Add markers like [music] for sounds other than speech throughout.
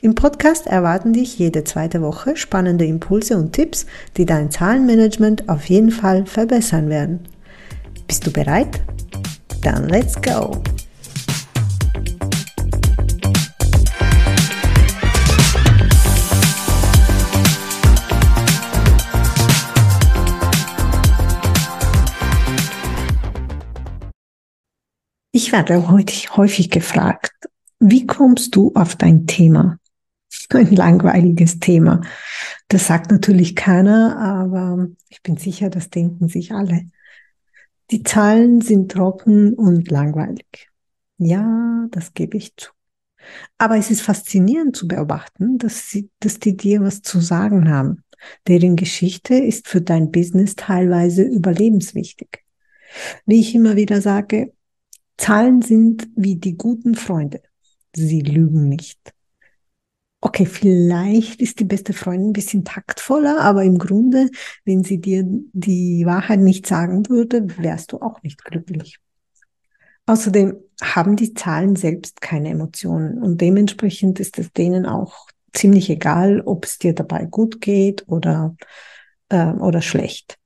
Im Podcast erwarten dich jede zweite Woche spannende Impulse und Tipps, die dein Zahlenmanagement auf jeden Fall verbessern werden. Bist du bereit? Dann let's go! Ich werde heute häufig gefragt, wie kommst du auf dein Thema? Ein langweiliges Thema. Das sagt natürlich keiner, aber ich bin sicher, das denken sich alle. Die Zahlen sind trocken und langweilig. Ja, das gebe ich zu. Aber es ist faszinierend zu beobachten, dass, sie, dass die dir was zu sagen haben. Deren Geschichte ist für dein Business teilweise überlebenswichtig. Wie ich immer wieder sage, Zahlen sind wie die guten Freunde. Sie lügen nicht. Okay, vielleicht ist die beste Freundin ein bisschen taktvoller, aber im Grunde, wenn sie dir die Wahrheit nicht sagen würde, wärst du auch nicht glücklich. Außerdem haben die Zahlen selbst keine Emotionen und dementsprechend ist es denen auch ziemlich egal, ob es dir dabei gut geht oder, äh, oder schlecht.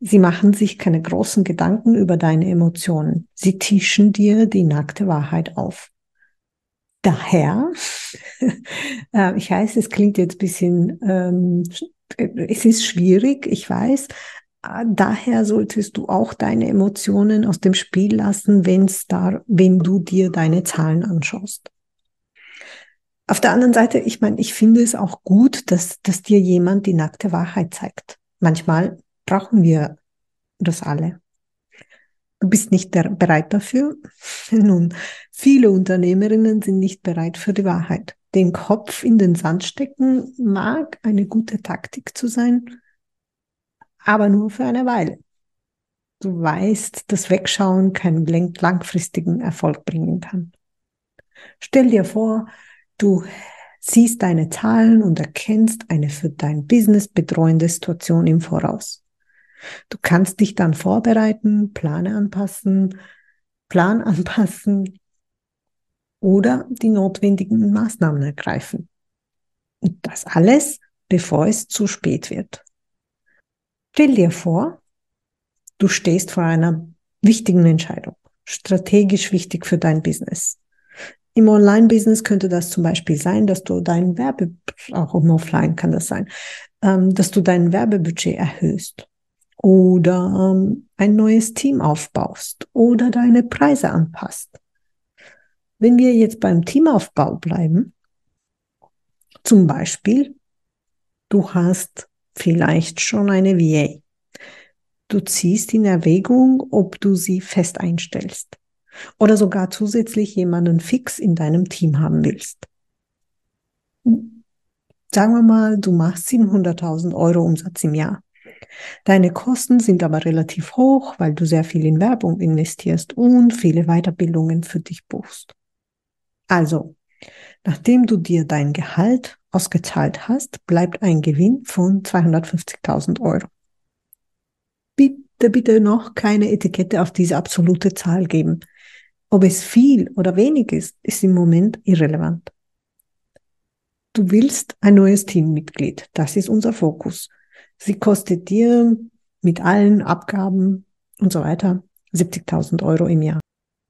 Sie machen sich keine großen Gedanken über deine Emotionen. Sie tischen dir die nackte Wahrheit auf. Daher, [laughs] äh, ich weiß, es klingt jetzt ein bisschen, ähm, es ist schwierig, ich weiß. Äh, daher solltest du auch deine Emotionen aus dem Spiel lassen, wenn's da, wenn du dir deine Zahlen anschaust. Auf der anderen Seite, ich meine, ich finde es auch gut, dass, dass dir jemand die nackte Wahrheit zeigt. Manchmal brauchen wir das alle. Du bist nicht bereit dafür? [laughs] Nun, viele Unternehmerinnen sind nicht bereit für die Wahrheit. Den Kopf in den Sand stecken mag eine gute Taktik zu sein, aber nur für eine Weile. Du weißt, dass Wegschauen keinen langfristigen Erfolg bringen kann. Stell dir vor, du siehst deine Zahlen und erkennst eine für dein Business bedrohende Situation im Voraus. Du kannst dich dann vorbereiten, Plane anpassen, Plan [laughs] anpassen oder die notwendigen Maßnahmen ergreifen. Und das alles, bevor es zu spät wird. Stell dir vor, du stehst vor einer wichtigen Entscheidung, strategisch wichtig für dein Business. Im Online-Business könnte das zum Beispiel sein, dass du dein Werbe, auch im Offline kann das sein, ähm, dass du dein Werbebudget erhöhst oder ähm, ein neues Team aufbaust oder deine Preise anpasst. Wenn wir jetzt beim Teamaufbau bleiben, zum Beispiel, du hast vielleicht schon eine VA. Du ziehst in Erwägung, ob du sie fest einstellst oder sogar zusätzlich jemanden fix in deinem Team haben willst. Sagen wir mal, du machst 700.000 Euro Umsatz im Jahr. Deine Kosten sind aber relativ hoch, weil du sehr viel in Werbung investierst und viele Weiterbildungen für dich buchst. Also, nachdem du dir dein Gehalt ausgezahlt hast, bleibt ein Gewinn von 250.000 Euro. Bitte, bitte noch keine Etikette auf diese absolute Zahl geben. Ob es viel oder wenig ist, ist im Moment irrelevant. Du willst ein neues Teammitglied. Das ist unser Fokus. Sie kostet dir mit allen Abgaben und so weiter 70.000 Euro im Jahr.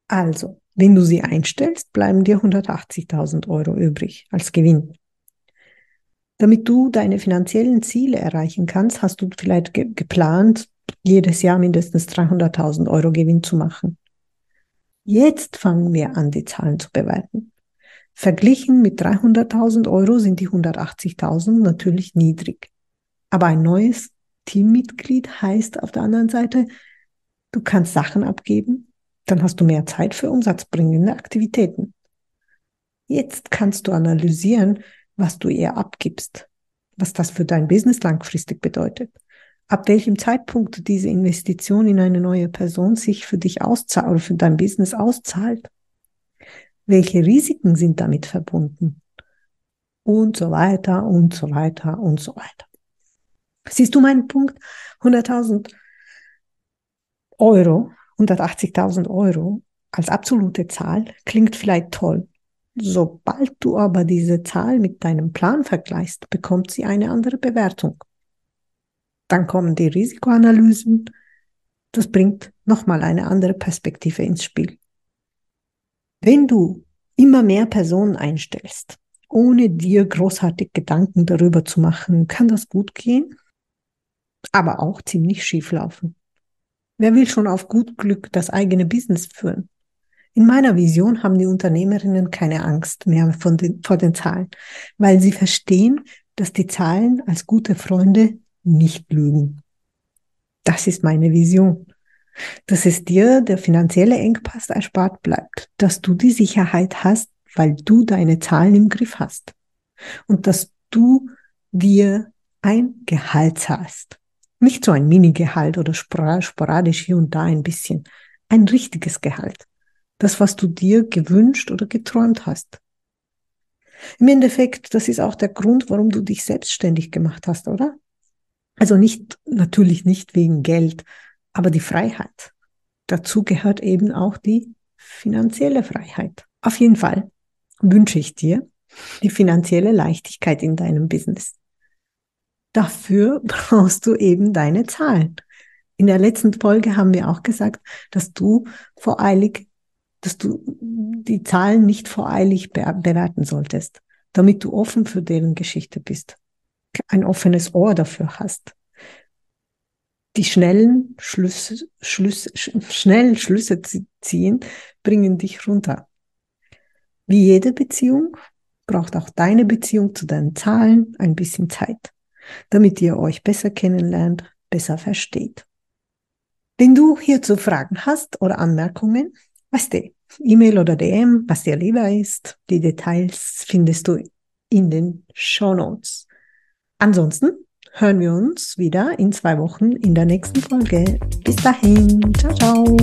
Also, wenn du sie einstellst, bleiben dir 180.000 Euro übrig als Gewinn. Damit du deine finanziellen Ziele erreichen kannst, hast du vielleicht ge geplant, jedes Jahr mindestens 300.000 Euro Gewinn zu machen. Jetzt fangen wir an, die Zahlen zu bewerten. Verglichen mit 300.000 Euro sind die 180.000 natürlich niedrig. Aber ein neues Teammitglied heißt auf der anderen Seite, du kannst Sachen abgeben, dann hast du mehr Zeit für umsatzbringende Aktivitäten. Jetzt kannst du analysieren, was du ihr abgibst, was das für dein Business langfristig bedeutet. ab welchem Zeitpunkt diese Investition in eine neue Person sich für dich auszahlt oder für dein Business auszahlt. Welche Risiken sind damit verbunden? Und so weiter und so weiter und so weiter. Siehst du meinen Punkt? 100.000 Euro, 180.000 Euro als absolute Zahl klingt vielleicht toll. Sobald du aber diese Zahl mit deinem Plan vergleichst, bekommt sie eine andere Bewertung. Dann kommen die Risikoanalysen. Das bringt nochmal eine andere Perspektive ins Spiel. Wenn du immer mehr Personen einstellst, ohne dir großartig Gedanken darüber zu machen, kann das gut gehen, aber auch ziemlich schief laufen. Wer will schon auf gut Glück das eigene Business führen? In meiner Vision haben die Unternehmerinnen keine Angst mehr den, vor den Zahlen, weil sie verstehen, dass die Zahlen als gute Freunde nicht lügen. Das ist meine Vision. Dass es dir der finanzielle Engpass erspart bleibt, dass du die Sicherheit hast, weil du deine Zahlen im Griff hast und dass du dir ein Gehalt zahlst. Nicht so ein Mini-Gehalt oder sporadisch hier und da ein bisschen. Ein richtiges Gehalt. Das, was du dir gewünscht oder geträumt hast. Im Endeffekt, das ist auch der Grund, warum du dich selbstständig gemacht hast, oder? Also nicht, natürlich nicht wegen Geld, aber die Freiheit. Dazu gehört eben auch die finanzielle Freiheit. Auf jeden Fall wünsche ich dir die finanzielle Leichtigkeit in deinem Business. Dafür [laughs] brauchst du eben deine Zahlen. In der letzten Folge haben wir auch gesagt, dass du voreilig, dass du die Zahlen nicht voreilig bewerten solltest, damit du offen für deren Geschichte bist ein offenes Ohr dafür hast. Die schnellen Schlüsse, Schlüsse, schnellen Schlüsse ziehen, bringen dich runter. Wie jede Beziehung braucht auch deine Beziehung zu deinen Zahlen ein bisschen Zeit, damit ihr euch besser kennenlernt, besser versteht. Wenn du hierzu Fragen hast oder Anmerkungen, weißt du, E-Mail oder DM, was dir lieber ist, die Details findest du in den Show Notes. Ansonsten hören wir uns wieder in zwei Wochen in der nächsten Folge. Bis dahin. Ciao, ciao.